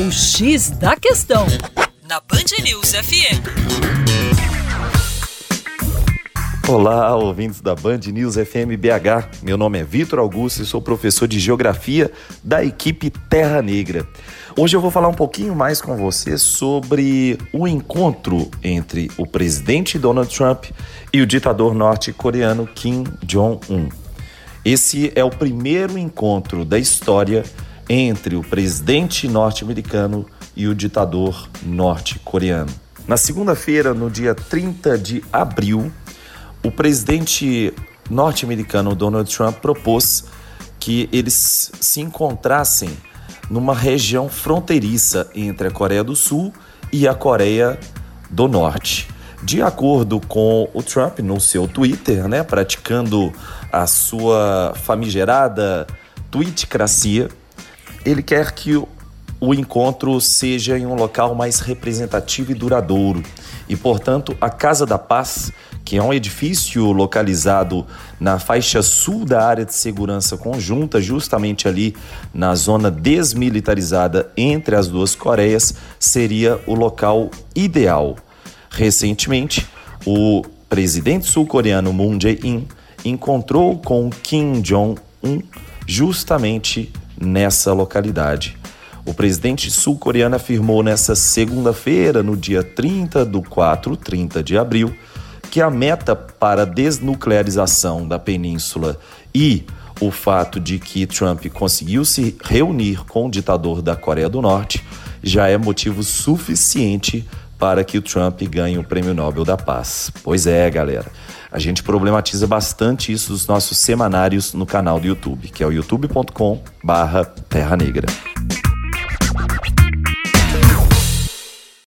O X da Questão, na Band News FM. Olá, ouvintes da Band News FM BH. Meu nome é Vitor Augusto e sou professor de Geografia da equipe Terra Negra. Hoje eu vou falar um pouquinho mais com você sobre o encontro entre o presidente Donald Trump e o ditador norte-coreano Kim Jong-un. Esse é o primeiro encontro da história entre o presidente norte-americano e o ditador norte-coreano. Na segunda-feira, no dia 30 de abril, o presidente norte-americano Donald Trump propôs que eles se encontrassem numa região fronteiriça entre a Coreia do Sul e a Coreia do Norte. De acordo com o Trump no seu Twitter, né, praticando a sua famigerada tweetcracia, ele quer que o encontro seja em um local mais representativo e duradouro. E, portanto, a Casa da Paz, que é um edifício localizado na faixa sul da área de segurança conjunta, justamente ali na zona desmilitarizada entre as duas Coreias, seria o local ideal. Recentemente, o presidente sul-coreano Moon Jae-in encontrou com Kim Jong-un justamente nessa localidade. O presidente sul-coreano afirmou nessa segunda-feira, no dia 30 do 4, 30 de abril, que a meta para a desnuclearização da península e o fato de que Trump conseguiu se reunir com o ditador da Coreia do Norte já é motivo suficiente para que o Trump ganhe o Prêmio Nobel da Paz. Pois é, galera. A gente problematiza bastante isso nos nossos semanários no canal do YouTube, que é o youtube.com/terra negra.